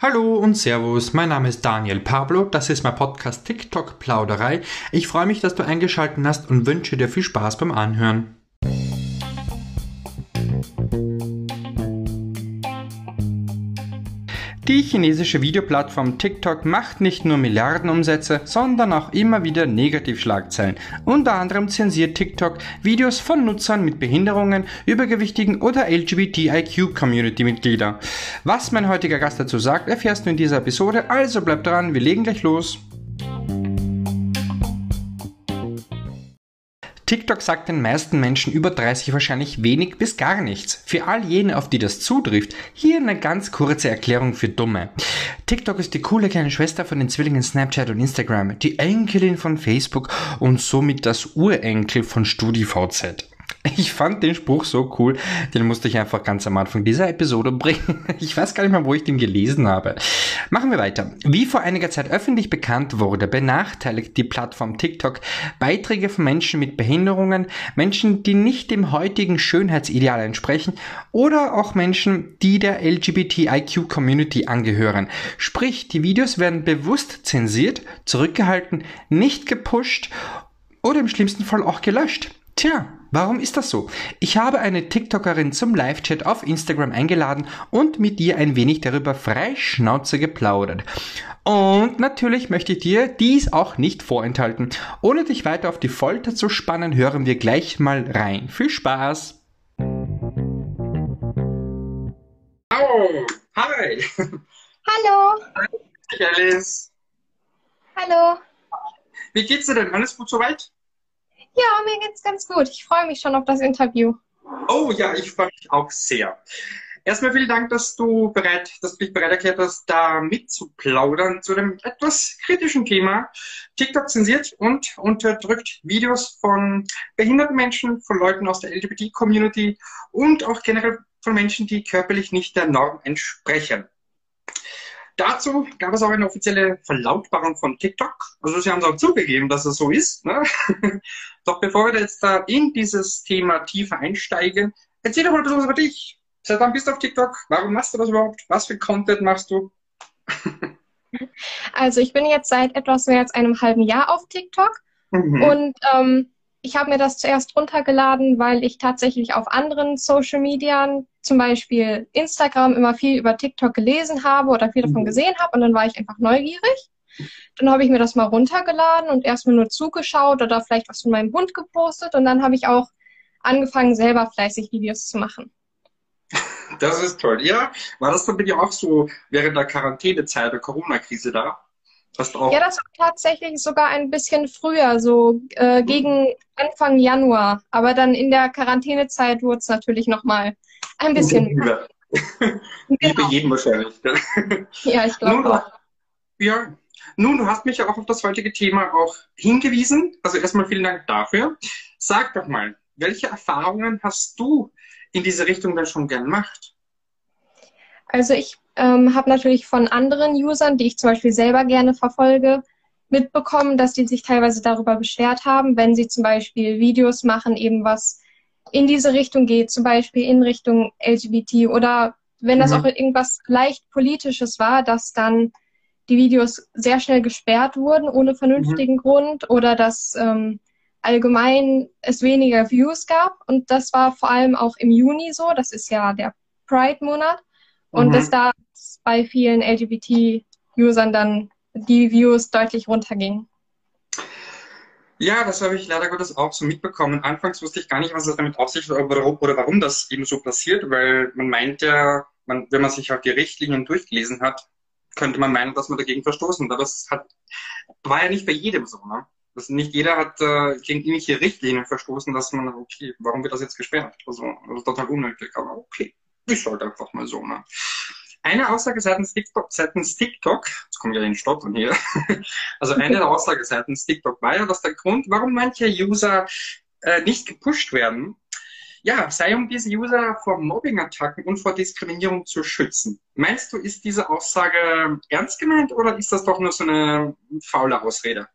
Hallo und Servus, mein Name ist Daniel Pablo, das ist mein Podcast TikTok Plauderei. Ich freue mich, dass du eingeschaltet hast und wünsche dir viel Spaß beim Anhören. Die chinesische Videoplattform TikTok macht nicht nur Milliardenumsätze, sondern auch immer wieder Negativschlagzeilen. Unter anderem zensiert TikTok Videos von Nutzern mit Behinderungen, übergewichtigen oder LGBTIQ-Community-Mitglieder. Was mein heutiger Gast dazu sagt, erfährst du in dieser Episode, also bleib dran, wir legen gleich los. TikTok sagt den meisten Menschen über 30 wahrscheinlich wenig bis gar nichts. Für all jene, auf die das zutrifft, hier eine ganz kurze Erklärung für Dumme. TikTok ist die coole kleine Schwester von den Zwillingen Snapchat und Instagram, die Enkelin von Facebook und somit das Urenkel von StudiVZ. Ich fand den Spruch so cool, den musste ich einfach ganz am Anfang dieser Episode bringen. Ich weiß gar nicht mehr, wo ich den gelesen habe. Machen wir weiter. Wie vor einiger Zeit öffentlich bekannt wurde, benachteiligt die Plattform TikTok Beiträge von Menschen mit Behinderungen, Menschen, die nicht dem heutigen Schönheitsideal entsprechen oder auch Menschen, die der LGBTIQ-Community angehören. Sprich, die Videos werden bewusst zensiert, zurückgehalten, nicht gepusht oder im schlimmsten Fall auch gelöscht. Tja, warum ist das so? Ich habe eine TikTokerin zum Live-Chat auf Instagram eingeladen und mit ihr ein wenig darüber freischnauze geplaudert. Und natürlich möchte ich dir dies auch nicht vorenthalten. Ohne dich weiter auf die Folter zu spannen, hören wir gleich mal rein. Viel Spaß! Oh, hi! Hallo! Hi, Alice! Hallo! Wie geht's dir denn? Alles gut soweit? Ja, mir geht's ganz gut. Ich freue mich schon auf das Interview. Oh ja, ich freue mich auch sehr. Erstmal vielen Dank, dass du bereit, dass du dich bereit erklärt hast, da mitzuplaudern zu einem etwas kritischen Thema. TikTok zensiert und unterdrückt Videos von behinderten Menschen, von Leuten aus der LGBT-Community und auch generell von Menschen, die körperlich nicht der Norm entsprechen. Dazu gab es auch eine offizielle Verlautbarung von TikTok. Also sie haben es auch zugegeben, dass es so ist. Ne? Doch bevor wir jetzt da in dieses Thema tiefer einsteigen, erzähl doch mal ein bisschen was über dich. Seit wann bist du auf TikTok? Warum machst du das überhaupt? Was für Content machst du? also ich bin jetzt seit etwas mehr als einem halben Jahr auf TikTok mhm. und ähm, ich habe mir das zuerst runtergeladen, weil ich tatsächlich auf anderen Social Medien, zum Beispiel Instagram, immer viel über TikTok gelesen habe oder viel davon mhm. gesehen habe und dann war ich einfach neugierig. Dann habe ich mir das mal runtergeladen und erstmal nur zugeschaut oder vielleicht was von meinem Hund gepostet und dann habe ich auch angefangen, selber fleißig Videos zu machen. Das ist toll. Ja, war das dann bei dir auch so während der Quarantänezeit, der Corona-Krise da? Ja, das war tatsächlich sogar ein bisschen früher, so äh, gegen Anfang Januar. Aber dann in der Quarantänezeit wurde es natürlich nochmal ein bisschen. Wie genau. bei jedem wahrscheinlich. ja, ich glaube auch. Ja, nun, du hast mich ja auch auf das heutige Thema auch hingewiesen. Also erstmal vielen Dank dafür. Sag doch mal, welche Erfahrungen hast du in diese Richtung denn schon gern gemacht? Also ich ähm, habe natürlich von anderen Usern, die ich zum Beispiel selber gerne verfolge, mitbekommen, dass die sich teilweise darüber beschwert haben, wenn sie zum Beispiel Videos machen, eben was in diese Richtung geht, zum Beispiel in Richtung LGBT oder wenn das mhm. auch irgendwas leicht Politisches war, dass dann die Videos sehr schnell gesperrt wurden ohne vernünftigen mhm. Grund oder dass ähm, allgemein es weniger Views gab. Und das war vor allem auch im Juni so, das ist ja der Pride-Monat. Und mhm. dass da bei vielen LGBT-Usern dann die Views deutlich runtergingen. Ja, das habe ich leider Gottes auch so mitbekommen. Anfangs wusste ich gar nicht, was das damit auf sich oder, oder warum das eben so passiert, weil man meint ja, man, wenn man sich auch die Richtlinien durchgelesen hat, könnte man meinen, dass man dagegen verstoßen. Aber das hat, war ja nicht bei jedem so. Ne? Das, nicht jeder hat äh, gegen irgendwelche Richtlinien verstoßen, dass man, okay, warum wird das jetzt gesperrt? Also, also total unnötig, aber okay, ist halt einfach mal so. Ne? Eine Aussage seitens TikTok, seitens TikTok, jetzt kommt ja den Stottern hier, also eine der Aussagen seitens TikTok war ja, dass der Grund, warum manche User äh, nicht gepusht werden, ja, sei um diese User vor Mobbing-Attacken und vor Diskriminierung zu schützen. Meinst du, ist diese Aussage ernst gemeint oder ist das doch nur so eine faule Ausrede?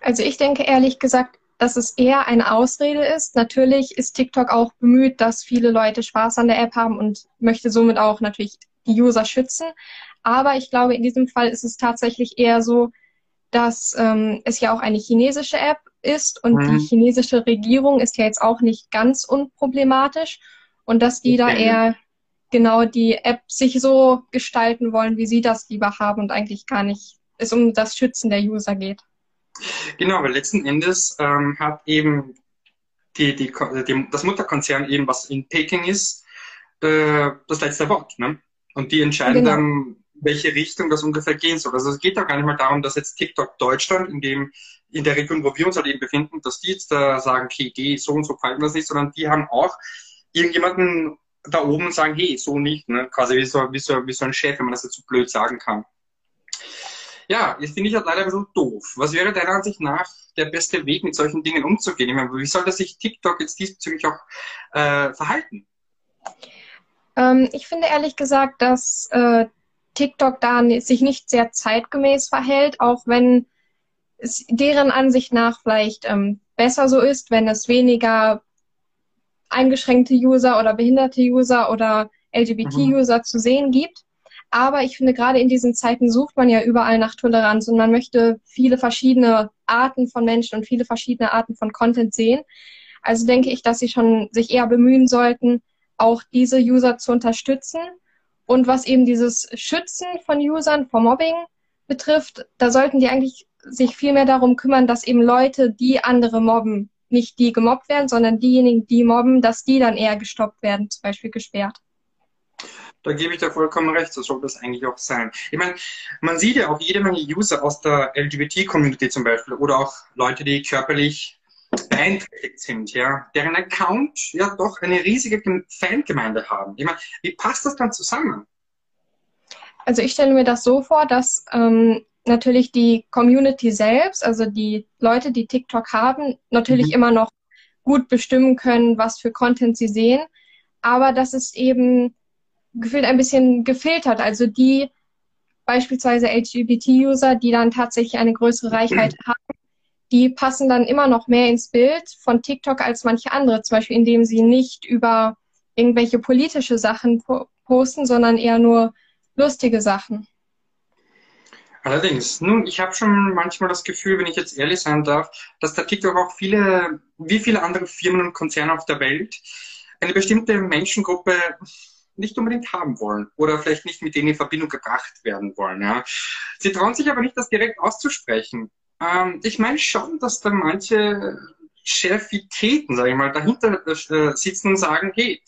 Also ich denke ehrlich gesagt, dass es eher eine Ausrede ist. Natürlich ist TikTok auch bemüht, dass viele Leute Spaß an der App haben und möchte somit auch natürlich die User schützen. Aber ich glaube, in diesem Fall ist es tatsächlich eher so, dass ähm, es ja auch eine chinesische App ist und mhm. die chinesische Regierung ist ja jetzt auch nicht ganz unproblematisch und dass die da eher genau die App sich so gestalten wollen, wie sie das lieber haben und eigentlich gar nicht es um das Schützen der User geht. Genau, weil letzten Endes ähm, hat eben die, die, die, das Mutterkonzern eben, was in Peking ist, äh, das letzte Wort. Ne? Und die entscheiden genau. dann, welche Richtung das ungefähr gehen soll. Also es geht doch gar nicht mal darum, dass jetzt TikTok Deutschland, in dem in der Region, wo wir uns halt eben befinden, dass die jetzt da sagen, okay, die so und so fallen das nicht, sondern die haben auch irgendjemanden da oben sagen, hey, so nicht, ne? quasi wie so, wie, so, wie so ein Chef, wenn man das jetzt so blöd sagen kann. Ja, das finde ich halt leider ein bisschen doof. Was wäre deiner Ansicht nach der beste Weg, mit solchen Dingen umzugehen? Ich meine, wie sollte sich TikTok jetzt diesbezüglich auch äh, verhalten? Ähm, ich finde ehrlich gesagt, dass äh, TikTok da sich nicht sehr zeitgemäß verhält, auch wenn es deren Ansicht nach vielleicht ähm, besser so ist, wenn es weniger eingeschränkte User oder behinderte User oder LGBT-User mhm. zu sehen gibt. Aber ich finde, gerade in diesen Zeiten sucht man ja überall nach Toleranz und man möchte viele verschiedene Arten von Menschen und viele verschiedene Arten von Content sehen. Also denke ich, dass sie schon sich eher bemühen sollten, auch diese User zu unterstützen. Und was eben dieses Schützen von Usern vor Mobbing betrifft, da sollten die eigentlich sich viel mehr darum kümmern, dass eben Leute, die andere mobben, nicht die gemobbt werden, sondern diejenigen, die mobben, dass die dann eher gestoppt werden, zum Beispiel gesperrt. Da gebe ich dir vollkommen recht, so soll das eigentlich auch sein. Ich meine, man sieht ja auch jede Menge User aus der LGBT-Community zum Beispiel oder auch Leute, die körperlich beeinträchtigt sind, ja, deren Account ja doch eine riesige Fangemeinde haben. Ich meine, wie passt das dann zusammen? Also ich stelle mir das so vor, dass ähm, natürlich die Community selbst, also die Leute, die TikTok haben, natürlich mhm. immer noch gut bestimmen können, was für Content sie sehen, aber dass es eben gefühlt ein bisschen gefiltert. Also die beispielsweise LGBT-User, die dann tatsächlich eine größere Reichweite mhm. haben, die passen dann immer noch mehr ins Bild von TikTok als manche andere, zum Beispiel indem sie nicht über irgendwelche politische Sachen po posten, sondern eher nur lustige Sachen. Allerdings, nun, ich habe schon manchmal das Gefühl, wenn ich jetzt ehrlich sein darf, dass der TikTok auch viele, wie viele andere Firmen und Konzerne auf der Welt, eine bestimmte Menschengruppe nicht unbedingt haben wollen oder vielleicht nicht mit denen in Verbindung gebracht werden wollen. Ja. Sie trauen sich aber nicht, das direkt auszusprechen. Ähm, ich meine schon, dass da manche Chefitäten, sage ich mal, dahinter äh, sitzen und sagen, hey,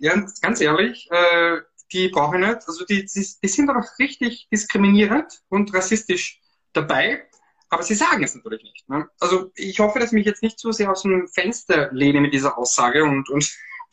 ganz, ganz ehrlich, äh, die brauche ich nicht. Also die, die, die sind doch richtig diskriminierend und rassistisch dabei, aber sie sagen es natürlich nicht. Ne? Also ich hoffe, dass ich mich jetzt nicht zu sehr aus dem Fenster lehne mit dieser Aussage und, und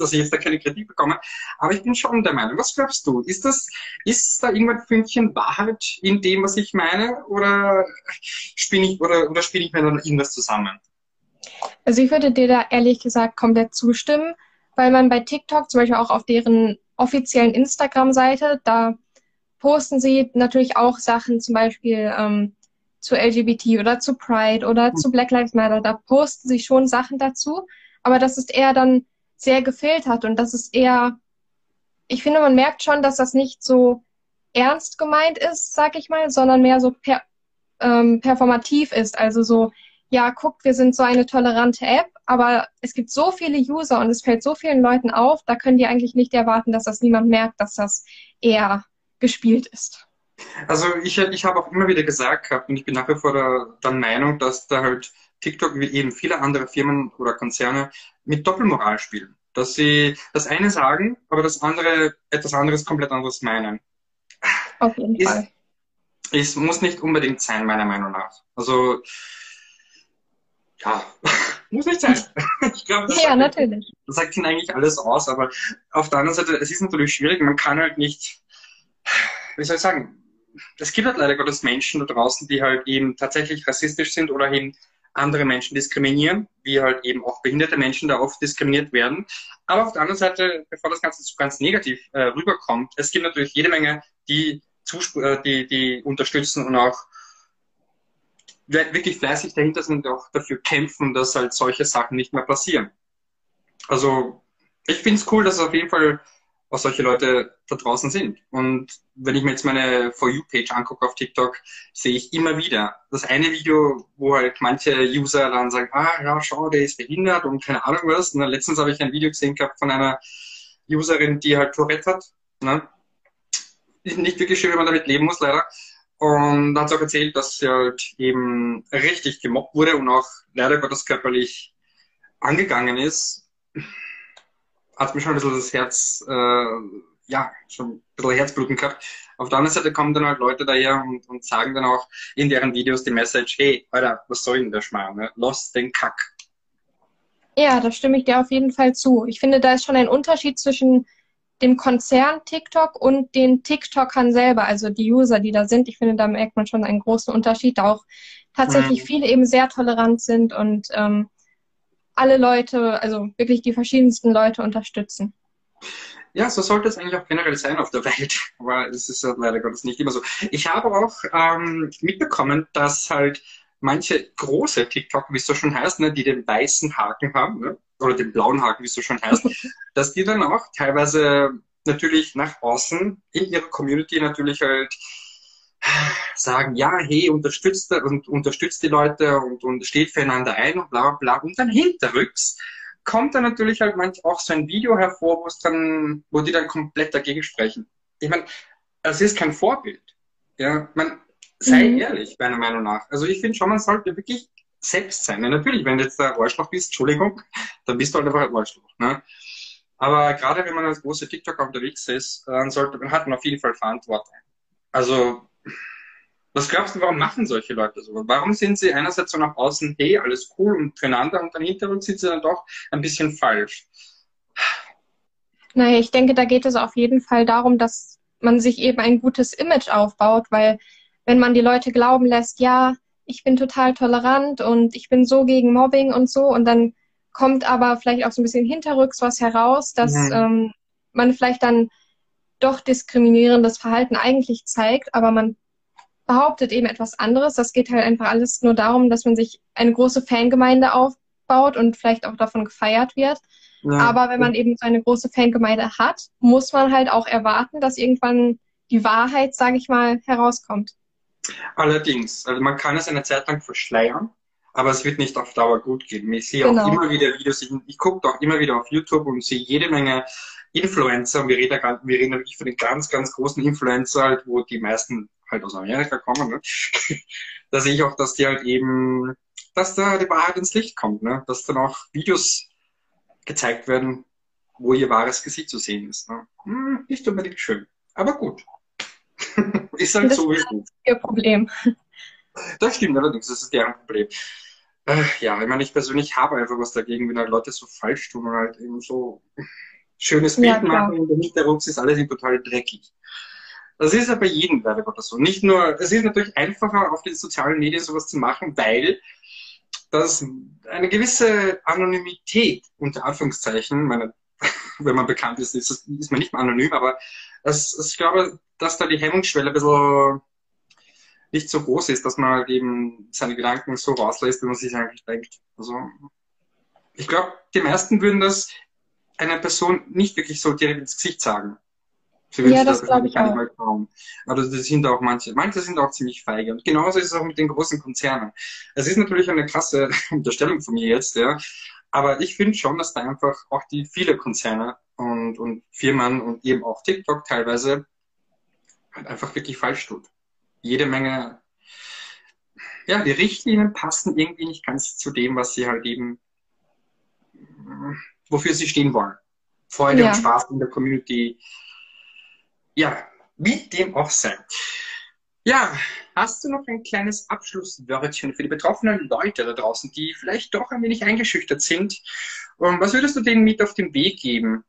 dass ich jetzt da keine Kritik bekomme. Aber ich bin schon der Meinung. Was glaubst du? Ist das, ist da irgendwann Fünkchen Wahrheit in dem, was ich meine? Oder spinne ich, oder, oder spinne ich mir dann irgendwas zusammen? Also ich würde dir da ehrlich gesagt komplett zustimmen, weil man bei TikTok zum Beispiel auch auf deren offiziellen Instagram-Seite, da posten sie natürlich auch Sachen zum Beispiel ähm, zu LGBT oder zu Pride oder mhm. zu Black Lives Matter. Da posten sie schon Sachen dazu, aber das ist eher dann sehr gefiltert und das ist eher, ich finde, man merkt schon, dass das nicht so ernst gemeint ist, sag ich mal, sondern mehr so per, ähm, performativ ist. Also so, ja, guckt, wir sind so eine tolerante App, aber es gibt so viele User und es fällt so vielen Leuten auf, da können die eigentlich nicht erwarten, dass das niemand merkt, dass das eher gespielt ist. Also ich, ich habe auch immer wieder gesagt gehabt und ich bin nach wie vor der, der Meinung, dass da halt TikTok wie eben viele andere Firmen oder Konzerne mit Doppelmoral spielen. Dass sie das eine sagen, aber das andere etwas anderes komplett anderes meinen. Auf jeden ist, Fall. Es muss nicht unbedingt sein, meiner Meinung nach. Also, ja, muss nicht sein. ich glaube, das, ja, sagt, natürlich. das sagt ihnen eigentlich alles aus, aber auf der anderen Seite, es ist natürlich schwierig, man kann halt nicht, wie soll ich sagen, es gibt halt leider Gottes Menschen da draußen, die halt eben tatsächlich rassistisch sind oder eben andere Menschen diskriminieren, wie halt eben auch behinderte Menschen da oft diskriminiert werden. Aber auf der anderen Seite, bevor das Ganze so ganz negativ äh, rüberkommt, es gibt natürlich jede Menge, die, äh, die, die unterstützen und auch wirklich fleißig dahinter sind und auch dafür kämpfen, dass halt solche Sachen nicht mehr passieren. Also ich finde es cool, dass es auf jeden Fall was solche Leute da draußen sind. Und wenn ich mir jetzt meine For You-Page angucke auf TikTok, sehe ich immer wieder das eine Video, wo halt manche User dann sagen, ah ja, schau, der ist behindert und keine Ahnung was. Und dann letztens habe ich ein Video gesehen gehabt von einer Userin, die halt Tourette hat. Ne? Nicht wirklich schön, wenn man damit leben muss, leider. Und hat auch erzählt, dass sie halt eben richtig gemobbt wurde und auch leider Gottes körperlich angegangen ist hat mir schon ein bisschen das Herz, äh, ja, schon ein bisschen Herzbluten gehabt. Auf der anderen Seite kommen dann halt Leute daher und, und sagen dann auch in deren Videos die Message, hey, Alter, was soll denn der Schmarrn, ne? Los den Kack. Ja, da stimme ich dir auf jeden Fall zu. Ich finde, da ist schon ein Unterschied zwischen dem Konzern TikTok und den TikTokern selber, also die User, die da sind. Ich finde, da merkt man schon einen großen Unterschied, da auch tatsächlich mhm. viele eben sehr tolerant sind und ähm, alle Leute, also wirklich die verschiedensten Leute unterstützen. Ja, so sollte es eigentlich auch generell sein auf der Welt, aber es ist ja leider Gottes nicht immer so. Ich habe auch ähm, mitbekommen, dass halt manche große TikTok, wie es so schon heißt, ne, die den weißen Haken haben, ne, oder den blauen Haken, wie es so schon heißt, dass die dann auch teilweise natürlich nach außen in ihrer Community natürlich halt sagen, ja, hey, unterstützt und unterstützt die Leute und, und steht füreinander ein und bla bla. Und dann hinterrücks kommt dann natürlich halt manchmal auch so ein Video hervor, wo es dann, wo die dann komplett dagegen sprechen. Ich meine, es ist kein Vorbild. Ja, man sei mhm. ehrlich, meiner Meinung nach. Also ich finde schon, man sollte wirklich selbst sein. Ja, natürlich, wenn du jetzt der Arschloch bist, Entschuldigung, dann bist du halt einfach ein Arschloch. Ne? Aber gerade wenn man als große TikToker unterwegs ist, dann sollte man hat man auf jeden Fall Verantwortung. Also was glaubst du, warum machen solche Leute so? Warum sind sie einerseits so nach außen, hey, alles cool und füreinander und dann hinterher sind sie dann doch ein bisschen falsch? Naja, ich denke, da geht es auf jeden Fall darum, dass man sich eben ein gutes Image aufbaut, weil wenn man die Leute glauben lässt, ja, ich bin total tolerant und ich bin so gegen Mobbing und so und dann kommt aber vielleicht auch so ein bisschen hinterrücks was heraus, dass mhm. ähm, man vielleicht dann doch diskriminierendes Verhalten eigentlich zeigt, aber man behauptet eben etwas anderes. Das geht halt einfach alles nur darum, dass man sich eine große Fangemeinde aufbaut und vielleicht auch davon gefeiert wird. Ja. Aber wenn man eben so eine große Fangemeinde hat, muss man halt auch erwarten, dass irgendwann die Wahrheit, sage ich mal, herauskommt. Allerdings, also man kann es eine Zeit lang verschleiern, aber es wird nicht auf Dauer gut gehen. Ich sehe genau. auch immer wieder Videos, ich, ich gucke auch immer wieder auf YouTube und sehe jede Menge Influencer, und wir reden, wir reden wirklich von den ganz, ganz großen Influencer, halt, wo die meisten halt aus Amerika kommen, ne? da sehe ich auch, dass die halt eben, dass da die Wahrheit ins Licht kommt, ne? dass dann auch Videos gezeigt werden, wo ihr wahres Gesicht zu sehen ist. Ne? Hm, nicht unbedingt schön, aber gut. ist halt das so wie ist. Ihr Problem. Das stimmt allerdings, das ist deren Problem. Äh, ja, ich meine, ich persönlich habe einfach was dagegen, wenn halt Leute so falsch tun und halt eben so schönes Bild ja, machen und der Hintergrund ist alles total dreckig. Das ist ja bei jedem leider Gottes so. Nicht nur, es ist natürlich einfacher, auf den sozialen Medien sowas zu machen, weil das eine gewisse Anonymität, unter Anführungszeichen, meine, wenn man bekannt ist, ist, ist man nicht mehr anonym, aber das, ich glaube, dass da die Hemmungsschwelle ein bisschen nicht so groß ist, dass man halt eben seine Gedanken so rauslässt, wie man sich eigentlich denkt. Also, ich glaube, die meisten würden das einer Person nicht wirklich so direkt ins Gesicht sagen. Sie ja, das, das glaube ich auch. Mal kaum. Aber das sind auch manche. Manche sind auch ziemlich feige. Und genauso ist es auch mit den großen Konzernen. Es ist natürlich eine krasse Unterstellung von mir jetzt, ja. Aber ich finde schon, dass da einfach auch die viele Konzerne und, und Firmen und eben auch TikTok teilweise halt einfach wirklich falsch tut. Jede Menge, ja, die Richtlinien passen irgendwie nicht ganz zu dem, was sie halt eben, wofür sie stehen wollen. Freude ja. und Spaß in der Community, ja, wie dem auch sei. Ja, hast du noch ein kleines Abschlusswörtchen für die betroffenen Leute da draußen, die vielleicht doch ein wenig eingeschüchtert sind? Und was würdest du denen mit auf den Weg geben?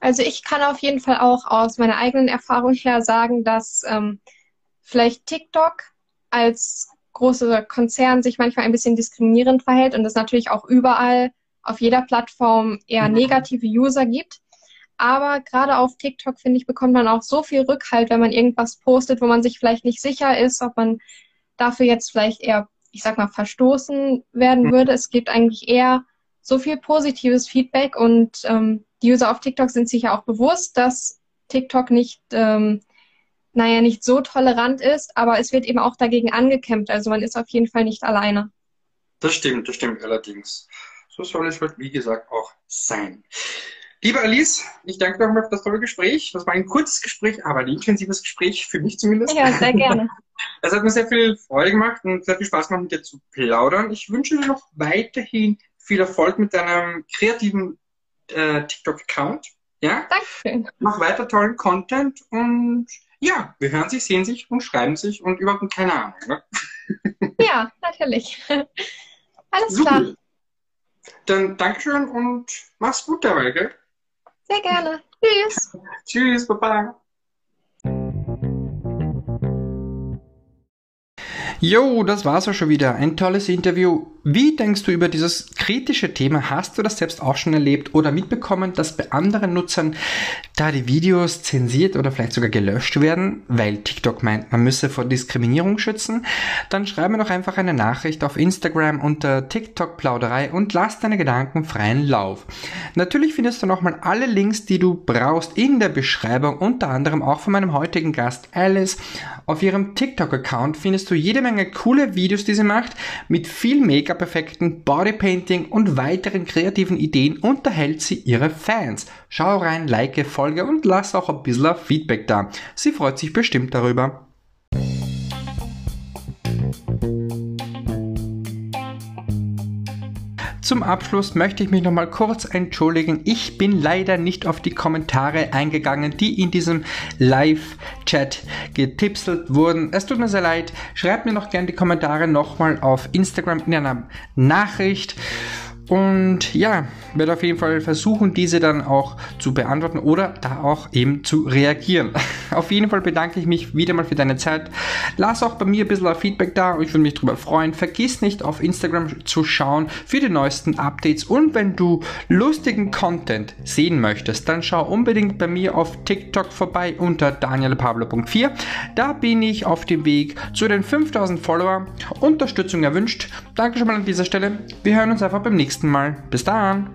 Also ich kann auf jeden Fall auch aus meiner eigenen Erfahrung her sagen, dass ähm, vielleicht TikTok als großer Konzern sich manchmal ein bisschen diskriminierend verhält und es natürlich auch überall auf jeder Plattform eher mhm. negative User gibt. Aber gerade auf TikTok, finde ich, bekommt man auch so viel Rückhalt, wenn man irgendwas postet, wo man sich vielleicht nicht sicher ist, ob man dafür jetzt vielleicht eher, ich sag mal, verstoßen werden mhm. würde. Es gibt eigentlich eher so viel positives Feedback und ähm, die User auf TikTok sind sich ja auch bewusst, dass TikTok nicht, ähm, naja, nicht so tolerant ist, aber es wird eben auch dagegen angekämpft. Also man ist auf jeden Fall nicht alleine. Das stimmt, das stimmt allerdings. So soll es halt, wie gesagt, auch sein. Liebe Alice, ich danke dir nochmal für das tolle Gespräch. Das war ein kurzes Gespräch, aber ein intensives Gespräch, für mich zumindest. Ja, sehr gerne. Es hat mir sehr viel Freude gemacht und sehr viel Spaß gemacht, mit dir zu plaudern. Ich wünsche dir noch weiterhin viel Erfolg mit deinem kreativen äh, TikTok-Account. Ja? Dankeschön. Mach weiter tollen Content und ja, wir hören sich, sehen sich und schreiben sich und überhaupt keine Ahnung. Ne? Ja, natürlich. Alles Super. klar. Dann Dankeschön und mach's gut dabei, gell? Sehr gerne. Tschüss. Tschüss, Baba. Jo, das war's auch schon wieder. Ein tolles Interview. Wie denkst du über dieses kritische Thema? Hast du das selbst auch schon erlebt oder mitbekommen, dass bei anderen Nutzern da die Videos zensiert oder vielleicht sogar gelöscht werden, weil TikTok meint, man müsse vor Diskriminierung schützen? Dann schreib mir doch einfach eine Nachricht auf Instagram unter TikTok Plauderei und lass deine Gedanken freien Lauf. Natürlich findest du nochmal alle Links, die du brauchst in der Beschreibung, unter anderem auch von meinem heutigen Gast Alice. Auf ihrem TikTok-Account findest du jede Menge coole Videos, die sie macht, mit viel Make-up-Effekten, Bodypainting und weiteren kreativen Ideen unterhält sie ihre Fans. Schau rein, like, folge und lass auch ein bisschen Feedback da. Sie freut sich bestimmt darüber. Zum Abschluss möchte ich mich nochmal kurz entschuldigen. Ich bin leider nicht auf die Kommentare eingegangen, die in diesem Live-Chat getipselt wurden. Es tut mir sehr leid. Schreibt mir noch gerne die Kommentare nochmal auf Instagram in einer Nachricht. Und ja, werde auf jeden Fall versuchen, diese dann auch zu beantworten oder da auch eben zu reagieren. auf jeden Fall bedanke ich mich wieder mal für deine Zeit. Lass auch bei mir ein bisschen Feedback da und ich würde mich darüber freuen. Vergiss nicht auf Instagram zu schauen für die neuesten Updates und wenn du lustigen Content sehen möchtest, dann schau unbedingt bei mir auf TikTok vorbei unter danielpablo.4. Da bin ich auf dem Weg zu den 5000 Follower. Unterstützung erwünscht. Danke schon mal an dieser Stelle. Wir hören uns einfach beim nächsten Mal. Bis dann.